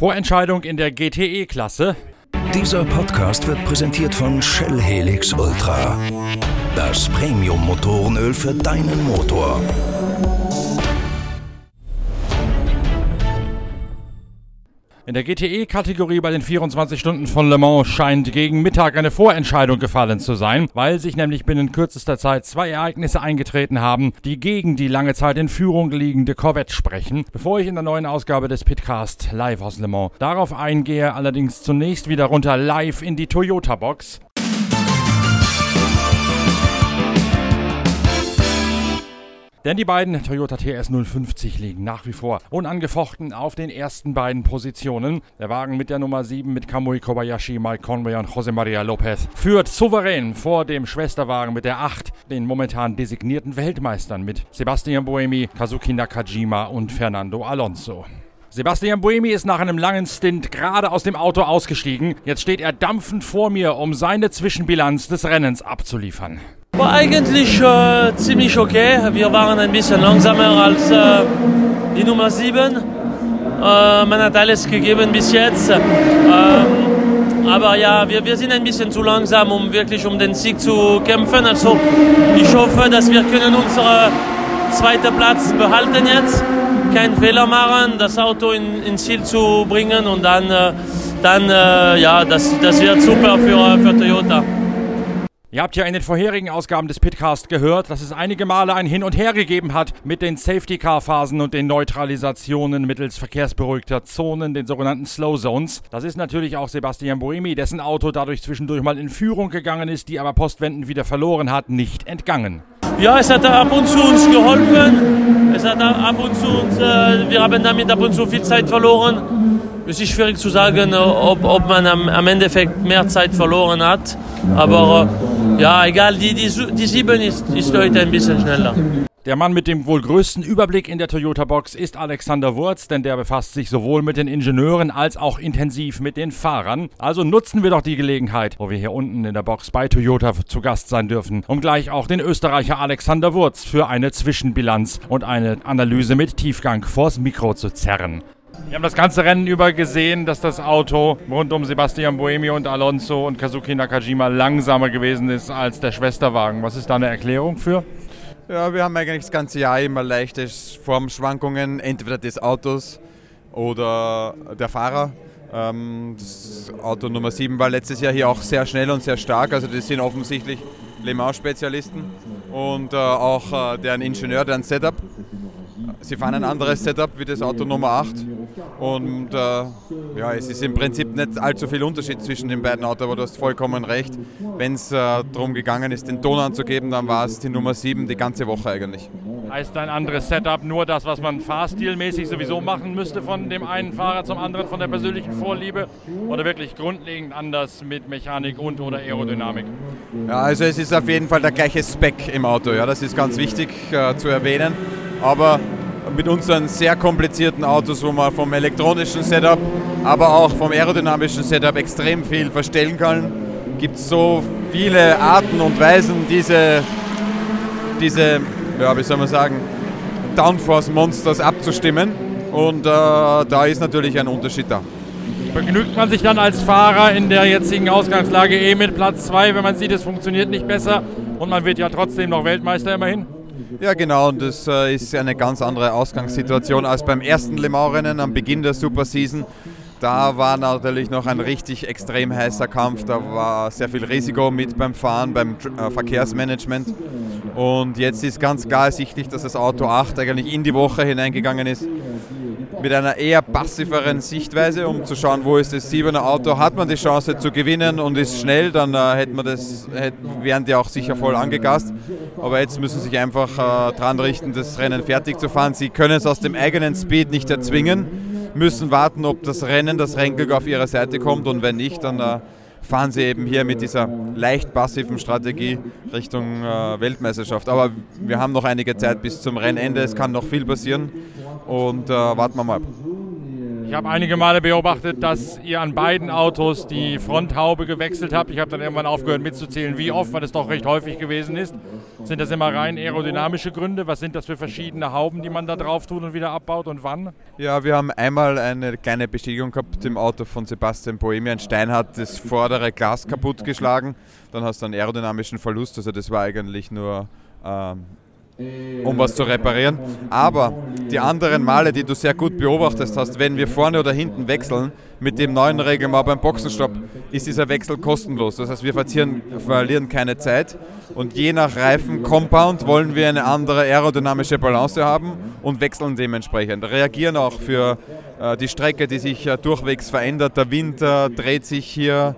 Vorentscheidung in der GTE-Klasse. Dieser Podcast wird präsentiert von Shell Helix Ultra. Das Premium-Motorenöl für deinen Motor. In der GTE-Kategorie bei den 24 Stunden von Le Mans scheint gegen Mittag eine Vorentscheidung gefallen zu sein, weil sich nämlich binnen kürzester Zeit zwei Ereignisse eingetreten haben, die gegen die lange Zeit in Führung liegende Corvette sprechen. Bevor ich in der neuen Ausgabe des Pitcast live aus Le Mans darauf eingehe, allerdings zunächst wieder runter live in die Toyota-Box. Denn die beiden Toyota TS 050 liegen nach wie vor unangefochten auf den ersten beiden Positionen. Der Wagen mit der Nummer 7 mit Kamui Kobayashi, Mike Conway und José María López führt souverän vor dem Schwesterwagen mit der 8, den momentan designierten Weltmeistern mit Sebastian Buemi, Kazuki Nakajima und Fernando Alonso. Sebastian Buemi ist nach einem langen Stint gerade aus dem Auto ausgestiegen. Jetzt steht er dampfend vor mir, um seine Zwischenbilanz des Rennens abzuliefern. War eigentlich äh, ziemlich okay. Wir waren ein bisschen langsamer als äh, die Nummer 7. Äh, man hat alles gegeben bis jetzt. Ähm, aber ja, wir, wir sind ein bisschen zu langsam, um wirklich um den Sieg zu kämpfen. Also ich hoffe, dass wir können unseren zweiten Platz behalten jetzt. Keinen Fehler machen, das Auto in, ins Ziel zu bringen und dann, äh, dann äh, ja, das, das wird super für, für Toyota. Ihr habt ja in den vorherigen Ausgaben des Pitcast gehört, dass es einige Male ein Hin und Her gegeben hat mit den Safety-Car-Phasen und den Neutralisationen mittels verkehrsberuhigter Zonen, den sogenannten Slow Zones. Das ist natürlich auch Sebastian Boemi, dessen Auto dadurch zwischendurch mal in Führung gegangen ist, die aber postwendend wieder verloren hat, nicht entgangen. Ja, es hat ab und zu uns geholfen. Es hat ab und zu uns, äh, wir haben damit ab und zu viel Zeit verloren. Es ist schwierig zu sagen, ob, ob man am, am Endeffekt mehr Zeit verloren hat. Aber äh, ja, egal, die, die, die 7 ist, ist heute ein bisschen schneller. Der Mann mit dem wohl größten Überblick in der Toyota-Box ist Alexander Wurz, denn der befasst sich sowohl mit den Ingenieuren als auch intensiv mit den Fahrern. Also nutzen wir doch die Gelegenheit, wo wir hier unten in der Box bei Toyota zu Gast sein dürfen, um gleich auch den Österreicher Alexander Wurz für eine Zwischenbilanz und eine Analyse mit Tiefgang vors Mikro zu zerren. Wir haben das ganze Rennen über gesehen, dass das Auto rund um Sebastian Boemi und Alonso und Kazuki Nakajima langsamer gewesen ist als der Schwesterwagen. Was ist da eine Erklärung für? Ja, wir haben eigentlich das ganze Jahr immer leichte Formschwankungen, entweder des Autos oder der Fahrer. Ähm, das Auto Nummer 7 war letztes Jahr hier auch sehr schnell und sehr stark, also das sind offensichtlich Le Mans-Spezialisten und äh, auch äh, deren Ingenieur, deren Setup. Sie fahren ein anderes Setup wie das Auto Nummer 8 und äh, ja, es ist im Prinzip nicht allzu viel Unterschied zwischen den beiden Autos, aber du hast vollkommen recht. Wenn es äh, darum gegangen ist, den Ton anzugeben, dann war es die Nummer 7 die ganze Woche eigentlich. Heißt ein anderes Setup nur das, was man fahrstilmäßig sowieso machen müsste von dem einen Fahrer zum anderen, von der persönlichen Vorliebe? Oder wirklich grundlegend anders mit Mechanik und oder Aerodynamik? Ja, also es ist auf jeden Fall der gleiche Spec im Auto, ja, das ist ganz wichtig äh, zu erwähnen. Aber mit unseren sehr komplizierten Autos, wo man vom elektronischen Setup, aber auch vom aerodynamischen Setup extrem viel verstellen kann, gibt es so viele Arten und Weisen, diese, diese ja, wie soll man sagen, Downforce-Monsters abzustimmen. Und äh, da ist natürlich ein Unterschied da. Begnügt man sich dann als Fahrer in der jetzigen Ausgangslage eh mit Platz 2, wenn man sieht, es funktioniert nicht besser und man wird ja trotzdem noch Weltmeister immerhin? Ja, genau, und das äh, ist eine ganz andere Ausgangssituation als beim ersten Le Mans-Rennen am Beginn der Superseason. Da war natürlich noch ein richtig extrem heißer Kampf. Da war sehr viel Risiko mit beim Fahren, beim äh, Verkehrsmanagement. Und jetzt ist ganz klar ersichtlich, dass das Auto 8 eigentlich in die Woche hineingegangen ist mit einer eher passiveren Sichtweise, um zu schauen, wo ist das 7er Auto. Hat man die Chance zu gewinnen und ist schnell, dann äh, hätten wir das, hätten, wären die auch sicher voll angegast. Aber jetzt müssen sie sich einfach äh, dran richten, das Rennen fertig zu fahren. Sie können es aus dem eigenen Speed nicht erzwingen, müssen warten, ob das Rennen, das Rennglück auf ihre Seite kommt und wenn nicht, dann äh, fahren sie eben hier mit dieser leicht passiven Strategie Richtung äh, Weltmeisterschaft. Aber wir haben noch einige Zeit bis zum Rennende, es kann noch viel passieren und äh, warten wir mal. Ich habe einige Male beobachtet, dass ihr an beiden Autos die Fronthaube gewechselt habt. Ich habe dann irgendwann aufgehört mitzuzählen, wie oft, weil es doch recht häufig gewesen ist. Sind das immer rein aerodynamische Gründe? Was sind das für verschiedene Hauben, die man da drauf tut und wieder abbaut und wann? Ja, wir haben einmal eine kleine Bestätigung gehabt im Auto von Sebastian Bohemi. Ein Stein hat das vordere Glas kaputtgeschlagen. Dann hast du einen aerodynamischen Verlust. Also das war eigentlich nur ähm, um was zu reparieren. Aber die anderen Male, die du sehr gut beobachtet hast, wenn wir vorne oder hinten wechseln, mit dem neuen Regeln beim Boxenstopp, ist dieser Wechsel kostenlos. Das heißt, wir verlieren keine Zeit und je nach Reifen-Compound wollen wir eine andere aerodynamische Balance haben und wechseln dementsprechend. Reagieren auch für die Strecke, die sich äh, durchwegs verändert. Der Wind äh, dreht sich hier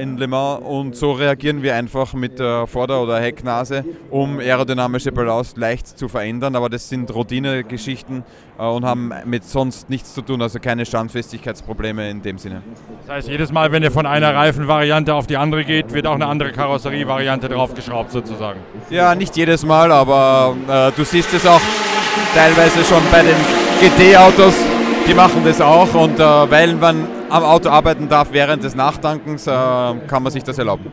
in Le Mans und so reagieren wir einfach mit der Vorder- oder Hecknase, um aerodynamische Balance leicht zu verändern. Aber das sind Routine-Geschichten und haben mit sonst nichts zu tun, also keine Standfestigkeitsprobleme in dem Sinne. Das heißt, jedes Mal, wenn ihr von einer Reifenvariante auf die andere geht, wird auch eine andere Karosserievariante draufgeschraubt sozusagen? Ja, nicht jedes Mal, aber äh, du siehst es auch teilweise schon bei den GT-Autos die machen das auch und äh, weil man am Auto arbeiten darf während des Nachtankens, äh, kann man sich das erlauben.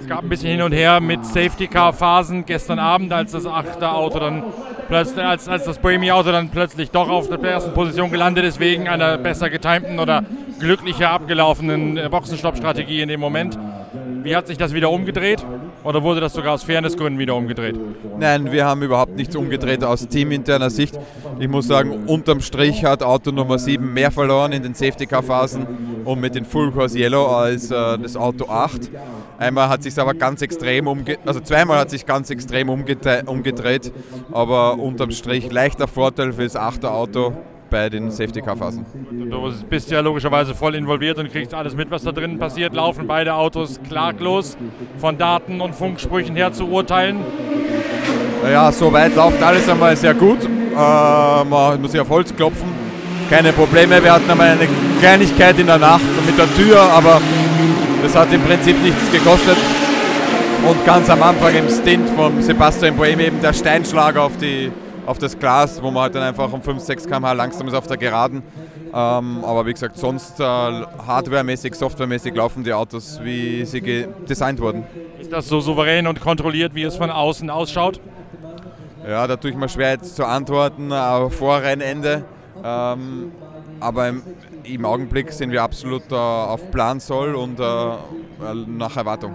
Es gab ein bisschen hin und her mit Safety-Car-Phasen gestern Abend, als das achte Auto dann plötzlich, als, als das Bohemi-Auto dann plötzlich doch auf der ersten Position gelandet ist, wegen einer besser getimten oder glücklicher abgelaufenen äh, Boxenstopp-Strategie in dem Moment. Wie hat sich das wieder umgedreht? Oder wurde das sogar aus Fairnessgründen wieder umgedreht? Nein, wir haben überhaupt nichts umgedreht aus teaminterner Sicht. Ich muss sagen, unterm Strich hat Auto Nummer 7 mehr verloren in den Safety-Car-Phasen und mit den Full Course Yellow als äh, das Auto 8. Einmal hat sich aber ganz extrem umgedreht, also zweimal hat sich ganz extrem umgedreht, aber unterm Strich leichter Vorteil für das 8er Auto bei den Safety-Car-Phasen. Du bist ja logischerweise voll involviert und kriegst alles mit, was da drin passiert. Laufen beide Autos klaglos von Daten und Funksprüchen her zu urteilen? Naja, soweit läuft alles einmal sehr gut. Äh, man muss sich auf Holz klopfen. Keine Probleme. Wir hatten einmal eine Kleinigkeit in der Nacht mit der Tür, aber das hat im Prinzip nichts gekostet. Und ganz am Anfang im Stint von Sebastian Bohem eben der Steinschlag auf die auf das Glas, wo man halt dann einfach um 5, 6 km/h langsam ist auf der Geraden. Ähm, aber wie gesagt, sonst äh, hardwaremäßig, softwaremäßig laufen die Autos, wie sie designt wurden. Ist das so souverän und kontrolliert, wie es von außen ausschaut? Ja, da tue ich mir schwer jetzt zu antworten, äh, vor Rennende. Ähm, aber im, im, Augenblick sind wir absolut äh, auf Plan soll und äh, nach Erwartung.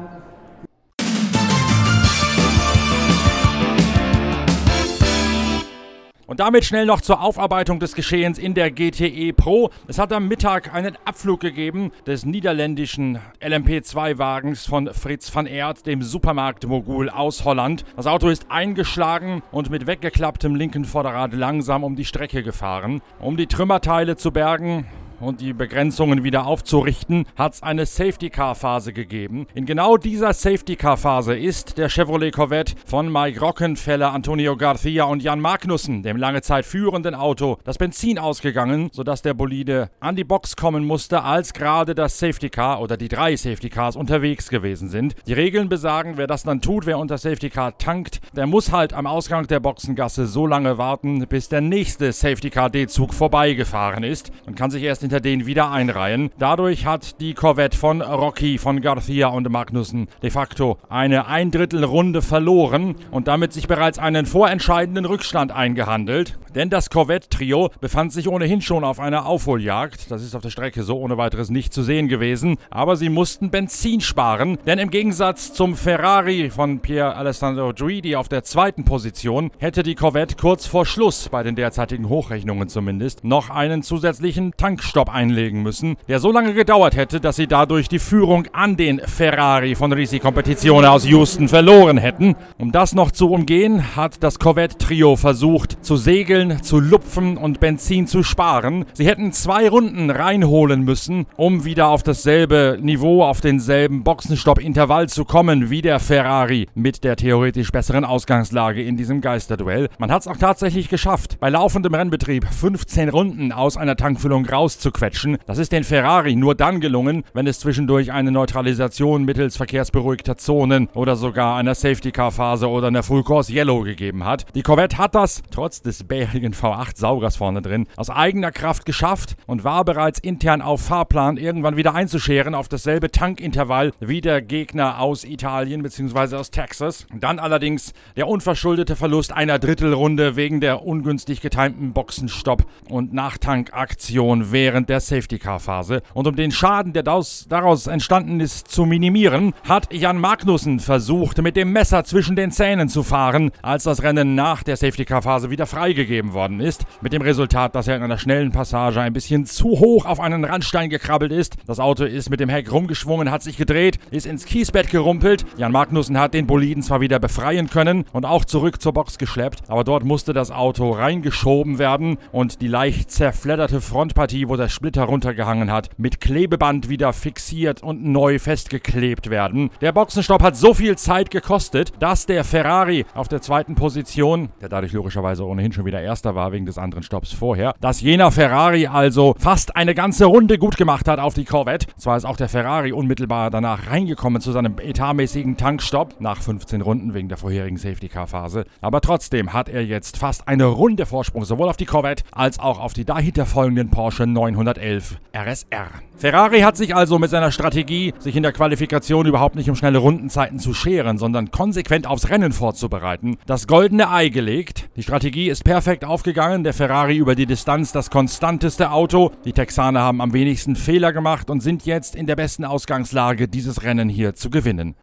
Und damit schnell noch zur Aufarbeitung des Geschehens in der GTE Pro. Es hat am Mittag einen Abflug gegeben des niederländischen LMP2-Wagens von Fritz van Eert, dem Supermarktmogul aus Holland. Das Auto ist eingeschlagen und mit weggeklapptem linken Vorderrad langsam um die Strecke gefahren. Um die Trümmerteile zu bergen, und die Begrenzungen wieder aufzurichten, hat es eine Safety-Car-Phase gegeben. In genau dieser Safety-Car-Phase ist der Chevrolet Corvette von Mike Rockenfeller, Antonio Garcia und Jan Magnussen, dem lange Zeit führenden Auto, das Benzin ausgegangen, sodass der Bolide an die Box kommen musste, als gerade das Safety-Car oder die drei Safety-Cars unterwegs gewesen sind. Die Regeln besagen, wer das dann tut, wer unter Safety-Car tankt, der muss halt am Ausgang der Boxengasse so lange warten, bis der nächste Safety-Car-D-Zug vorbeigefahren ist und kann sich erst in hinter denen wieder einreihen. Dadurch hat die Corvette von Rocky, von Garcia und Magnussen de facto eine Eindrittelrunde verloren und damit sich bereits einen vorentscheidenden Rückstand eingehandelt. Denn das Corvette-Trio befand sich ohnehin schon auf einer Aufholjagd. Das ist auf der Strecke so ohne weiteres nicht zu sehen gewesen. Aber sie mussten Benzin sparen, denn im Gegensatz zum Ferrari von Pierre Alessandro Druidi auf der zweiten Position hätte die Corvette kurz vor Schluss, bei den derzeitigen Hochrechnungen zumindest, noch einen zusätzlichen Tankstopp einlegen müssen, der so lange gedauert hätte, dass sie dadurch die Führung an den Ferrari von Risi Competizione aus Houston verloren hätten. Um das noch zu umgehen, hat das Corvette-Trio versucht, zu segeln zu lupfen und Benzin zu sparen. Sie hätten zwei Runden reinholen müssen, um wieder auf dasselbe Niveau, auf denselben Boxenstopp-Intervall zu kommen wie der Ferrari mit der theoretisch besseren Ausgangslage in diesem Geisterduell. Man hat es auch tatsächlich geschafft, bei laufendem Rennbetrieb 15 Runden aus einer Tankfüllung rauszuholen festzuquetschen. Das ist den Ferrari nur dann gelungen, wenn es zwischendurch eine Neutralisation mittels verkehrsberuhigter Zonen oder sogar einer Safety-Car-Phase oder einer Full Course Yellow gegeben hat. Die Corvette hat das, trotz des bärigen V8-Saugers vorne drin, aus eigener Kraft geschafft und war bereits intern auf Fahrplan irgendwann wieder einzuscheren auf dasselbe Tankintervall wie der Gegner aus Italien bzw. aus Texas. Dann allerdings der unverschuldete Verlust einer Drittelrunde wegen der ungünstig getimten Boxenstopp und Nachtankaktion während der Safety-Car-Phase. Und um den Schaden, der daraus entstanden ist, zu minimieren, hat Jan Magnussen versucht, mit dem Messer zwischen den Zähnen zu fahren, als das Rennen nach der Safety-Car-Phase wieder freigegeben worden ist. Mit dem Resultat, dass er in einer schnellen Passage ein bisschen zu hoch auf einen Randstein gekrabbelt ist. Das Auto ist mit dem Heck rumgeschwungen, hat sich gedreht, ist ins Kiesbett gerumpelt. Jan Magnussen hat den Boliden zwar wieder befreien können und auch zurück zur Box geschleppt, aber dort musste das Auto reingeschoben werden und die leicht zerfledderte Frontpartie, wo der Splitter runtergehangen hat, mit Klebeband wieder fixiert und neu festgeklebt werden. Der Boxenstopp hat so viel Zeit gekostet, dass der Ferrari auf der zweiten Position, der dadurch logischerweise ohnehin schon wieder erster war wegen des anderen Stopps vorher, dass jener Ferrari also fast eine ganze Runde gut gemacht hat auf die Corvette. Zwar ist auch der Ferrari unmittelbar danach reingekommen zu seinem etatmäßigen Tankstopp nach 15 Runden wegen der vorherigen Safety-Car-Phase, aber trotzdem hat er jetzt fast eine Runde Vorsprung sowohl auf die Corvette als auch auf die dahinter folgenden Porsche 911 RSR. Ferrari hat sich also mit seiner Strategie, sich in der Qualifikation überhaupt nicht um schnelle Rundenzeiten zu scheren, sondern konsequent aufs Rennen vorzubereiten, das goldene Ei gelegt. Die Strategie ist perfekt aufgegangen, der Ferrari über die Distanz das konstanteste Auto. Die Texaner haben am wenigsten Fehler gemacht und sind jetzt in der besten Ausgangslage, dieses Rennen hier zu gewinnen.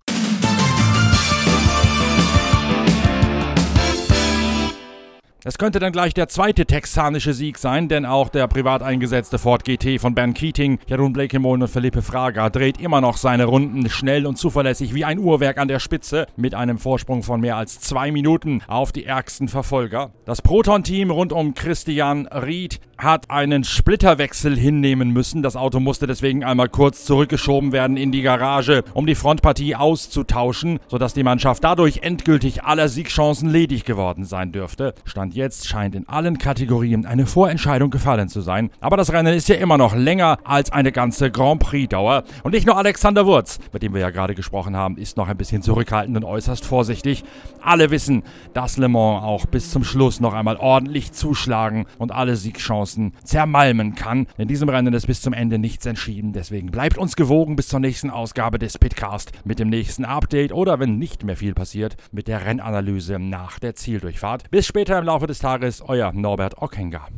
Es könnte dann gleich der zweite texanische Sieg sein, denn auch der privat eingesetzte Ford GT von Ben Keating, Jeroen Blakemon und Felipe Fraga dreht immer noch seine Runden schnell und zuverlässig wie ein Uhrwerk an der Spitze mit einem Vorsprung von mehr als zwei Minuten auf die ärgsten Verfolger. Das Proton-Team rund um Christian Ried hat einen Splitterwechsel hinnehmen müssen. Das Auto musste deswegen einmal kurz zurückgeschoben werden in die Garage, um die Frontpartie auszutauschen, sodass die Mannschaft dadurch endgültig aller Siegchancen ledig geworden sein dürfte. Stand jetzt scheint in allen Kategorien eine Vorentscheidung gefallen zu sein. Aber das Rennen ist ja immer noch länger als eine ganze Grand Prix-Dauer. Und nicht nur Alexander Wurz, mit dem wir ja gerade gesprochen haben, ist noch ein bisschen zurückhaltend und äußerst vorsichtig. Alle wissen, dass Le Mans auch bis zum Schluss noch einmal ordentlich zuschlagen und alle Siegchancen zermalmen kann. In diesem Rennen ist bis zum Ende nichts entschieden. Deswegen bleibt uns gewogen bis zur nächsten Ausgabe des Pitcast mit dem nächsten Update oder wenn nicht mehr viel passiert, mit der Rennanalyse nach der Zieldurchfahrt. Bis später im Laufe des Tages, euer Norbert Ockenger.